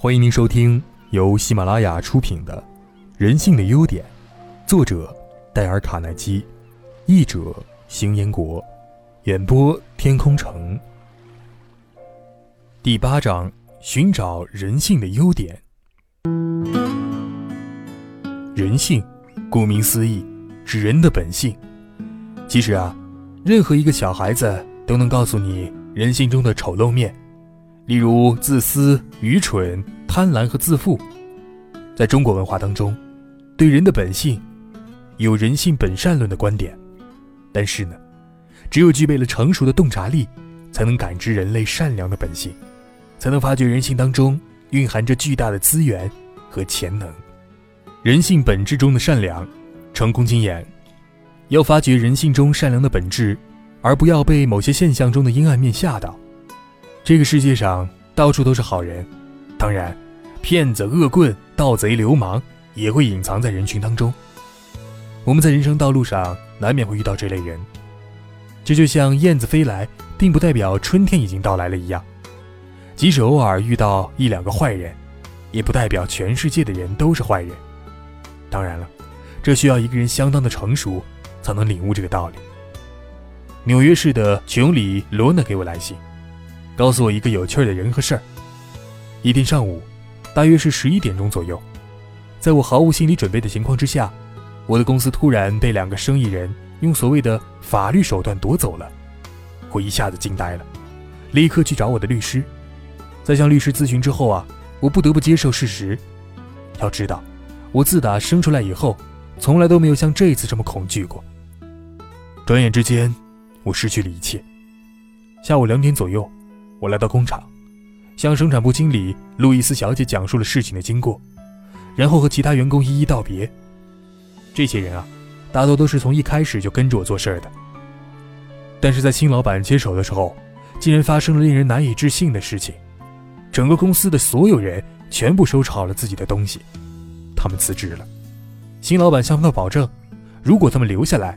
欢迎您收听由喜马拉雅出品的《人性的优点》，作者戴尔·卡耐基，译者邢彦国，演播天空城。第八章：寻找人性的优点。人性，顾名思义，是人的本性。其实啊，任何一个小孩子都能告诉你人性中的丑陋面。例如自私、愚蠢、贪婪和自负，在中国文化当中，对人的本性有人性本善论的观点。但是呢，只有具备了成熟的洞察力，才能感知人类善良的本性，才能发觉人性当中蕴含着巨大的资源和潜能。人性本质中的善良，成功经验，要发掘人性中善良的本质，而不要被某些现象中的阴暗面吓到。这个世界上到处都是好人，当然，骗子、恶棍、盗贼、流氓也会隐藏在人群当中。我们在人生道路上难免会遇到这类人，这就像燕子飞来，并不代表春天已经到来了一样。即使偶尔遇到一两个坏人，也不代表全世界的人都是坏人。当然了，这需要一个人相当的成熟，才能领悟这个道理。纽约市的琼里罗娜给我来信。告诉我一个有趣的人和事儿。一天上午，大约是十一点钟左右，在我毫无心理准备的情况之下，我的公司突然被两个生意人用所谓的法律手段夺走了。我一下子惊呆了，立刻去找我的律师。在向律师咨询之后啊，我不得不接受事实。要知道，我自打生出来以后，从来都没有像这次这么恐惧过。转眼之间，我失去了一切。下午两点左右。我来到工厂，向生产部经理路易斯小姐讲述了事情的经过，然后和其他员工一一道别。这些人啊，大多都是从一开始就跟着我做事儿的。但是在新老板接手的时候，竟然发生了令人难以置信的事情：整个公司的所有人全部收拾好了自己的东西，他们辞职了。新老板向他们保证，如果他们留下来，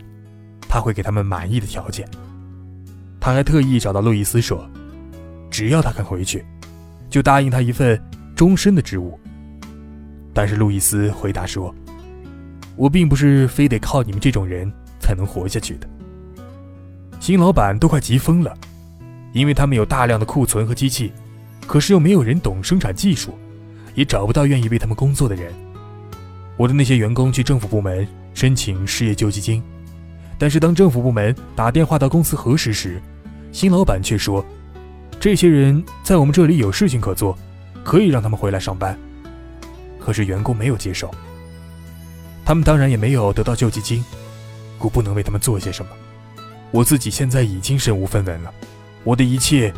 他会给他们满意的条件。他还特意找到路易斯说。只要他肯回去，就答应他一份终身的职务。但是路易斯回答说：“我并不是非得靠你们这种人才能活下去的。”新老板都快急疯了，因为他们有大量的库存和机器，可是又没有人懂生产技术，也找不到愿意为他们工作的人。我的那些员工去政府部门申请失业救济金，但是当政府部门打电话到公司核实时，新老板却说。这些人在我们这里有事情可做，可以让他们回来上班。可是员工没有接受，他们当然也没有得到救济金，我不能为他们做些什么。我自己现在已经身无分文了，我的一切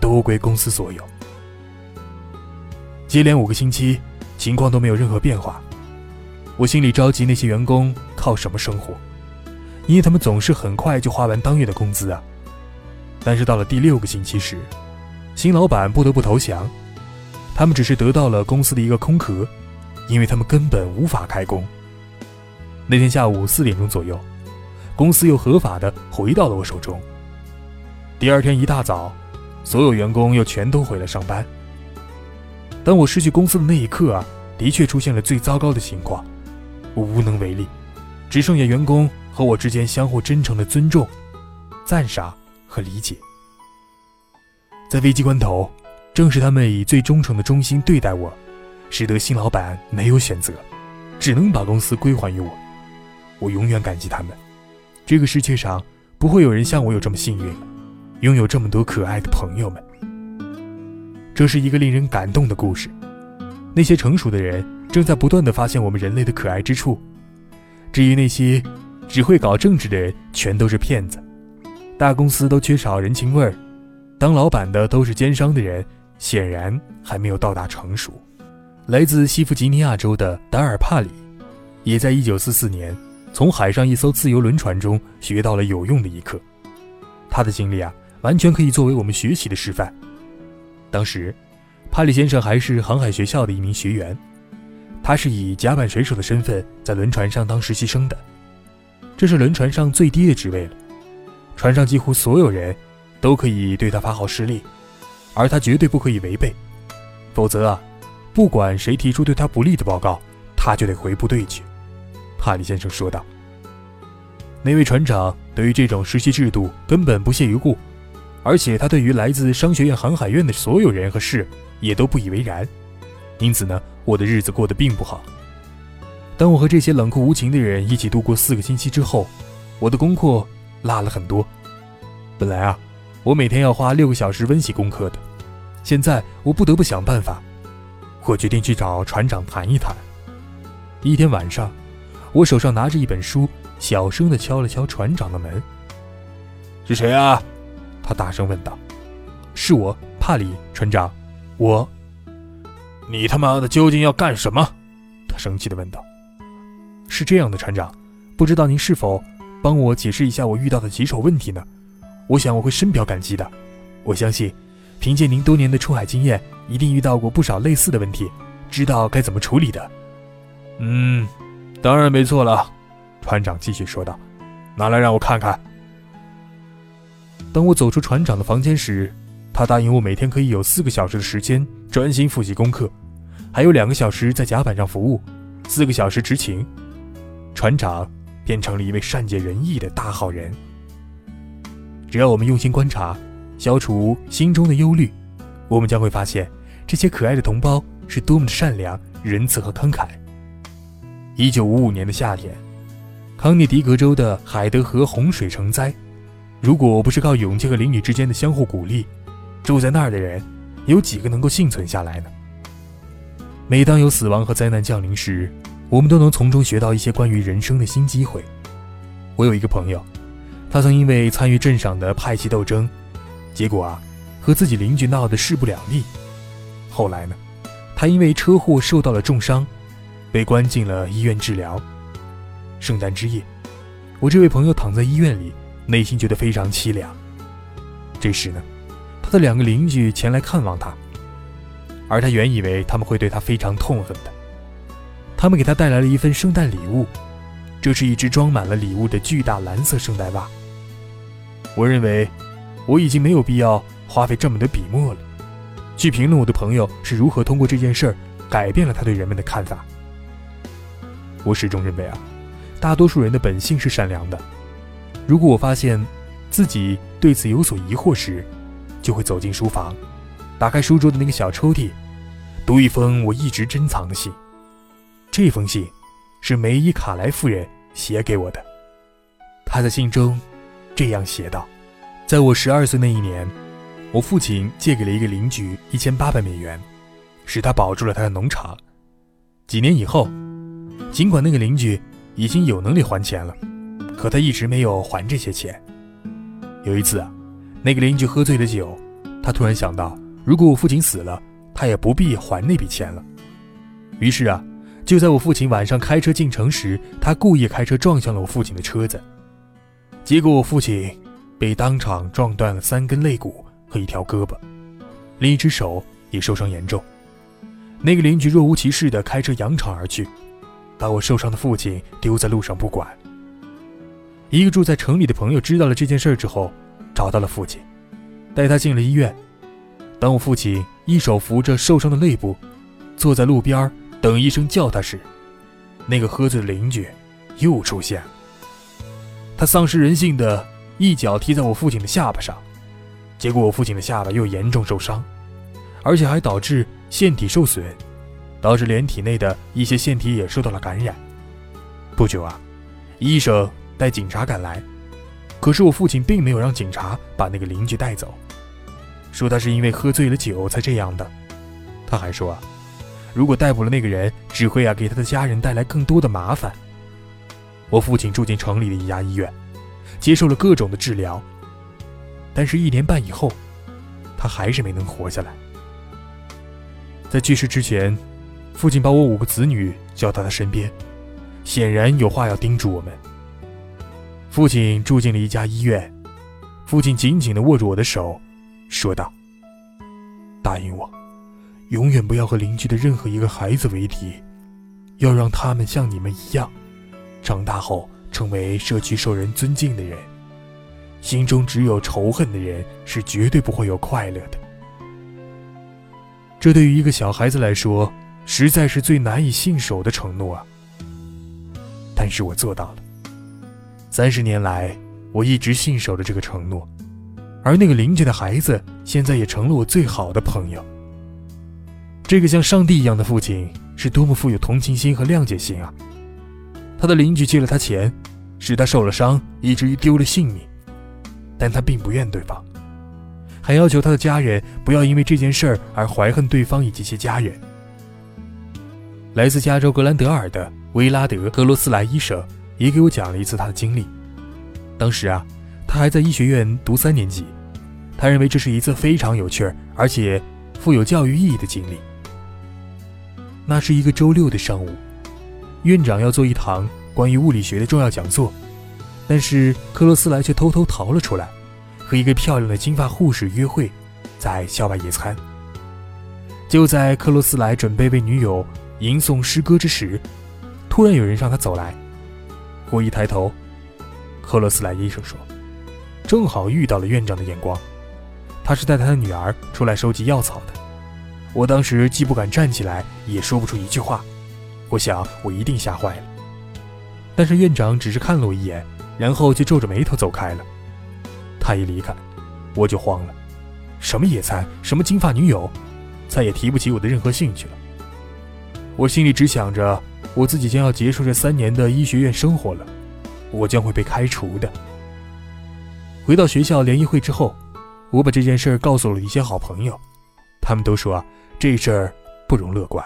都归公司所有。接连五个星期，情况都没有任何变化，我心里着急，那些员工靠什么生活？因为他们总是很快就花完当月的工资啊。但是到了第六个星期时，新老板不得不投降。他们只是得到了公司的一个空壳，因为他们根本无法开工。那天下午四点钟左右，公司又合法的回到了我手中。第二天一大早，所有员工又全都回来上班。当我失去公司的那一刻啊，的确出现了最糟糕的情况，我无能为力，只剩下员工和我之间相互真诚的尊重、赞赏。和理解，在危机关头，正是他们以最忠诚的忠心对待我，使得新老板没有选择，只能把公司归还于我。我永远感激他们。这个世界上不会有人像我有这么幸运，拥有这么多可爱的朋友们。这是一个令人感动的故事。那些成熟的人正在不断的发现我们人类的可爱之处。至于那些只会搞政治的人，全都是骗子。大公司都缺少人情味儿，当老板的都是奸商的人，显然还没有到达成熟。来自西弗吉尼亚州的达尔帕里，也在1944年从海上一艘自由轮船中学到了有用的一课。他的经历啊，完全可以作为我们学习的示范。当时，帕里先生还是航海学校的一名学员，他是以甲板水手的身份在轮船上当实习生的，这是轮船上最低的职位了。船上几乎所有人都可以对他发号施令，而他绝对不可以违背，否则啊，不管谁提出对他不利的报告，他就得回部队去。”哈里先生说道。那位船长对于这种实习制度根本不屑一顾，而且他对于来自商学院航海院的所有人和事也都不以为然。因此呢，我的日子过得并不好。当我和这些冷酷无情的人一起度过四个星期之后，我的功课落了很多。本来啊，我每天要花六个小时温习功课的，现在我不得不想办法。我决定去找船长谈一谈。一天晚上，我手上拿着一本书，小声地敲了敲船长的门。“是谁啊？”他大声问道。“是我，帕里船长。我。”“你他妈的究竟要干什么？”他生气地问道。“是这样的，船长，不知道您是否帮我解释一下我遇到的棘手问题呢？我想我会深表感激的。我相信，凭借您多年的出海经验。”一定遇到过不少类似的问题，知道该怎么处理的。嗯，当然没错了。船长继续说道：“拿来让我看看。”当我走出船长的房间时，他答应我每天可以有四个小时的时间专心复习功课，还有两个小时在甲板上服务，四个小时执勤。船长变成了一位善解人意的大好人。只要我们用心观察，消除心中的忧虑，我们将会发现。这些可爱的同胞是多么的善良、仁慈和慷慨。一九五五年的夏天，康涅狄格州的海德河洪水成灾。如果不是靠勇气和邻里之间的相互鼓励，住在那儿的人有几个能够幸存下来呢？每当有死亡和灾难降临时，我们都能从中学到一些关于人生的新机会。我有一个朋友，他曾因为参与镇上的派系斗争，结果啊，和自己邻居闹得势不两立。后来呢，他因为车祸受到了重伤，被关进了医院治疗。圣诞之夜，我这位朋友躺在医院里，内心觉得非常凄凉。这时呢，他的两个邻居前来看望他，而他原以为他们会对他非常痛恨的。他们给他带来了一份圣诞礼物，这是一只装满了礼物的巨大蓝色圣诞袜。我认为，我已经没有必要花费这么多笔墨了。去评论我的朋友是如何通过这件事儿改变了他对人们的看法。我始终认为啊，大多数人的本性是善良的。如果我发现自己对此有所疑惑时，就会走进书房，打开书桌的那个小抽屉，读一封我一直珍藏的信。这封信是梅伊卡莱夫人写给我的。她在信中这样写道：“在我十二岁那一年。”我父亲借给了一个邻居一千八百美元，使他保住了他的农场。几年以后，尽管那个邻居已经有能力还钱了，可他一直没有还这些钱。有一次啊，那个邻居喝醉了酒，他突然想到，如果我父亲死了，他也不必还那笔钱了。于是啊，就在我父亲晚上开车进城时，他故意开车撞向了我父亲的车子，结果我父亲被当场撞断了三根肋骨。和一条胳膊，另一只手也受伤严重。那个邻居若无其事地开车扬长而去，把我受伤的父亲丢在路上不管。一个住在城里的朋友知道了这件事之后，找到了父亲，带他进了医院。当我父亲一手扶着受伤的肋部，坐在路边等医生叫他时，那个喝醉的邻居又出现了。他丧失人性的一脚踢在我父亲的下巴上。结果我父亲的下巴又严重受伤，而且还导致腺体受损，导致连体内的一些腺体也受到了感染。不久啊，医生带警察赶来，可是我父亲并没有让警察把那个邻居带走，说他是因为喝醉了酒才这样的。他还说啊，如果逮捕了那个人，只会啊给他的家人带来更多的麻烦。我父亲住进城里的一家医院，接受了各种的治疗。但是，一年半以后，他还是没能活下来。在去世之前，父亲把我五个子女叫到他身边，显然有话要叮嘱我们。父亲住进了一家医院，父亲紧紧地握住我的手，说道：“答应我，永远不要和邻居的任何一个孩子为敌，要让他们像你们一样，长大后成为社区受人尊敬的人。”心中只有仇恨的人是绝对不会有快乐的。这对于一个小孩子来说，实在是最难以信守的承诺啊！但是我做到了。三十年来，我一直信守着这个承诺，而那个邻居的孩子，现在也成了我最好的朋友。这个像上帝一样的父亲，是多么富有同情心和谅解心啊！他的邻居借了他钱，使他受了伤，以至于丢了性命，但他并不怨对方。还要求他的家人不要因为这件事儿而怀恨对方以及其家人。来自加州格兰德尔的威拉德·格罗斯莱医生也给我讲了一次他的经历。当时啊，他还在医学院读三年级，他认为这是一次非常有趣儿而且富有教育意义的经历。那是一个周六的上午，院长要做一堂关于物理学的重要讲座，但是克罗斯莱却偷偷逃了出来。和一个漂亮的金发护士约会，在校外野餐。就在克罗斯莱准备为女友吟诵诗歌之时，突然有人向他走来。我一抬头，克罗斯莱医生说：“正好遇到了院长的眼光，他是带他的女儿出来收集药草的。”我当时既不敢站起来，也说不出一句话。我想我一定吓坏了。但是院长只是看了我一眼，然后就皱着眉头走开了。他一离开，我就慌了。什么野餐，什么金发女友，再也提不起我的任何兴趣了。我心里只想着，我自己将要结束这三年的医学院生活了，我将会被开除的。回到学校联谊会之后，我把这件事告诉了一些好朋友，他们都说啊，这事儿不容乐观，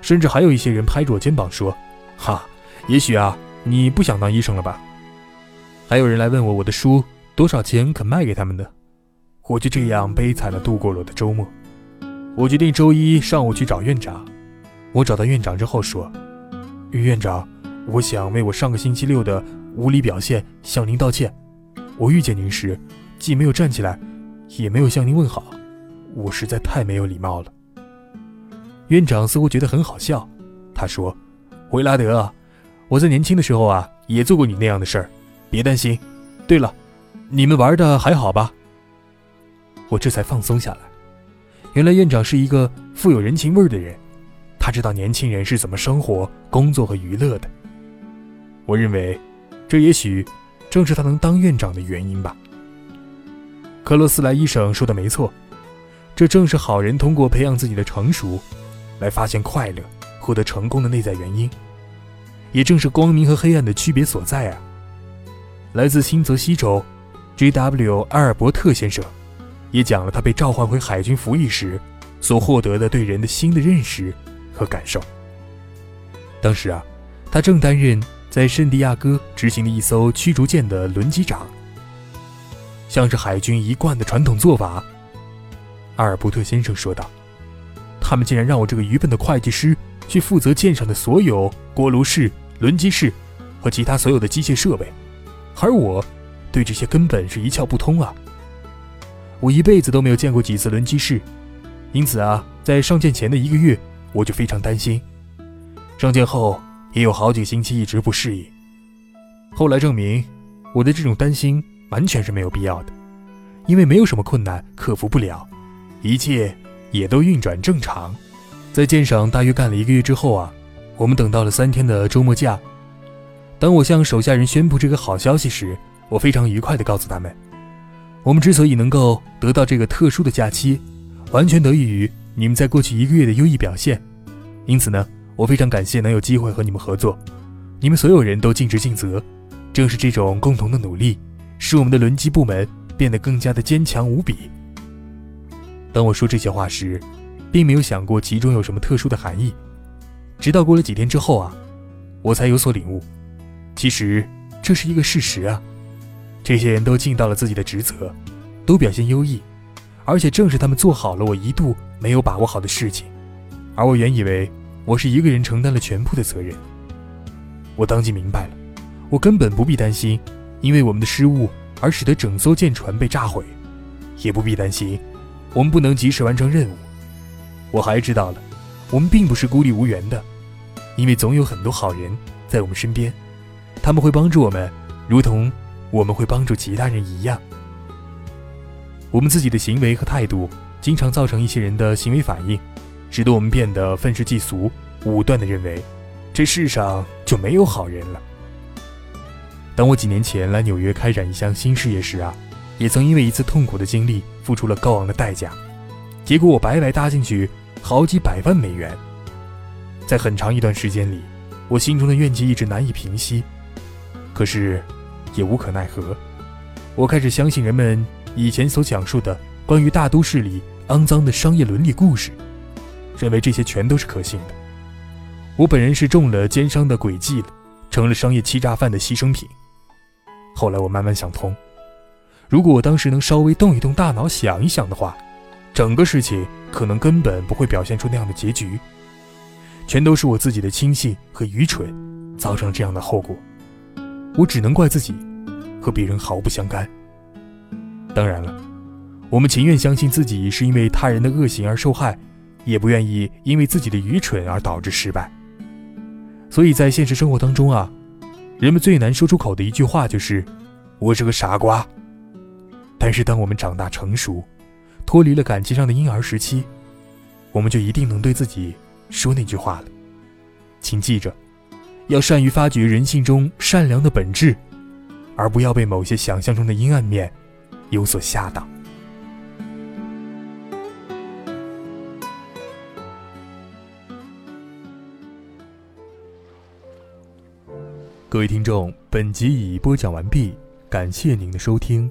甚至还有一些人拍着我肩膀说：“哈，也许啊，你不想当医生了吧？”还有人来问我我的书。多少钱肯卖给他们的？我就这样悲惨地度过了我的周末。我决定周一上午去找院长。我找到院长之后说：“院长，我想为我上个星期六的无理表现向您道歉。我遇见您时，既没有站起来，也没有向您问好，我实在太没有礼貌了。”院长似乎觉得很好笑，他说：“维拉德，我在年轻的时候啊，也做过你那样的事儿，别担心。对了。”你们玩的还好吧？我这才放松下来。原来院长是一个富有人情味的人，他知道年轻人是怎么生活、工作和娱乐的。我认为，这也许正是他能当院长的原因吧。克罗斯莱医生说的没错，这正是好人通过培养自己的成熟，来发现快乐、获得成功的内在原因，也正是光明和黑暗的区别所在啊。来自新泽西州。J.W. 阿尔伯特先生也讲了他被召唤回海军服役时所获得的对人的新的认识和感受。当时啊，他正担任在圣地亚哥执行的一艘驱逐舰的轮机长。像是海军一贯的传统做法，阿尔伯特先生说道：“他们竟然让我这个愚笨的会计师去负责舰上的所有锅炉室、轮机室和其他所有的机械设备，而我……”对这些根本是一窍不通啊！我一辈子都没有见过几次轮机室，因此啊，在上舰前的一个月，我就非常担心。上舰后也有好几个星期一直不适应。后来证明，我的这种担心完全是没有必要的，因为没有什么困难克服不了，一切也都运转正常。在舰上大约干了一个月之后啊，我们等到了三天的周末假。当我向手下人宣布这个好消息时，我非常愉快地告诉他们，我们之所以能够得到这个特殊的假期，完全得益于你们在过去一个月的优异表现。因此呢，我非常感谢能有机会和你们合作。你们所有人都尽职尽责，正是这种共同的努力，使我们的轮机部门变得更加的坚强无比。当我说这些话时，并没有想过其中有什么特殊的含义。直到过了几天之后啊，我才有所领悟，其实这是一个事实啊。这些人都尽到了自己的职责，都表现优异，而且正是他们做好了我一度没有把握好的事情，而我原以为我是一个人承担了全部的责任。我当即明白了，我根本不必担心，因为我们的失误而使得整艘舰船被炸毁，也不必担心我们不能及时完成任务。我还知道了，我们并不是孤立无援的，因为总有很多好人在我们身边，他们会帮助我们，如同。我们会帮助其他人一样，我们自己的行为和态度，经常造成一些人的行为反应，使得我们变得愤世嫉俗，武断地认为这世上就没有好人了。当我几年前来纽约开展一项新事业时啊，也曾因为一次痛苦的经历付出了高昂的代价，结果我白白搭进去好几百万美元。在很长一段时间里，我心中的怨气一直难以平息，可是也无可奈何。我开始相信人们以前所讲述的关于大都市里肮脏的商业伦理故事，认为这些全都是可信的。我本人是中了奸商的诡计了，成了商业欺诈犯的牺牲品。后来我慢慢想通，如果我当时能稍微动一动大脑想一想的话，整个事情可能根本不会表现出那样的结局。全都是我自己的轻信和愚蠢，造成了这样的后果。我只能怪自己，和别人毫不相干。当然了，我们情愿相信自己是因为他人的恶行而受害，也不愿意因为自己的愚蠢而导致失败。所以在现实生活当中啊，人们最难说出口的一句话就是“我是个傻瓜”。但是当我们长大成熟，脱离了感情上的婴儿时期，我们就一定能对自己。说那句话了，请记着，要善于发掘人性中善良的本质，而不要被某些想象中的阴暗面有所吓倒。各位听众，本集已播讲完毕，感谢您的收听。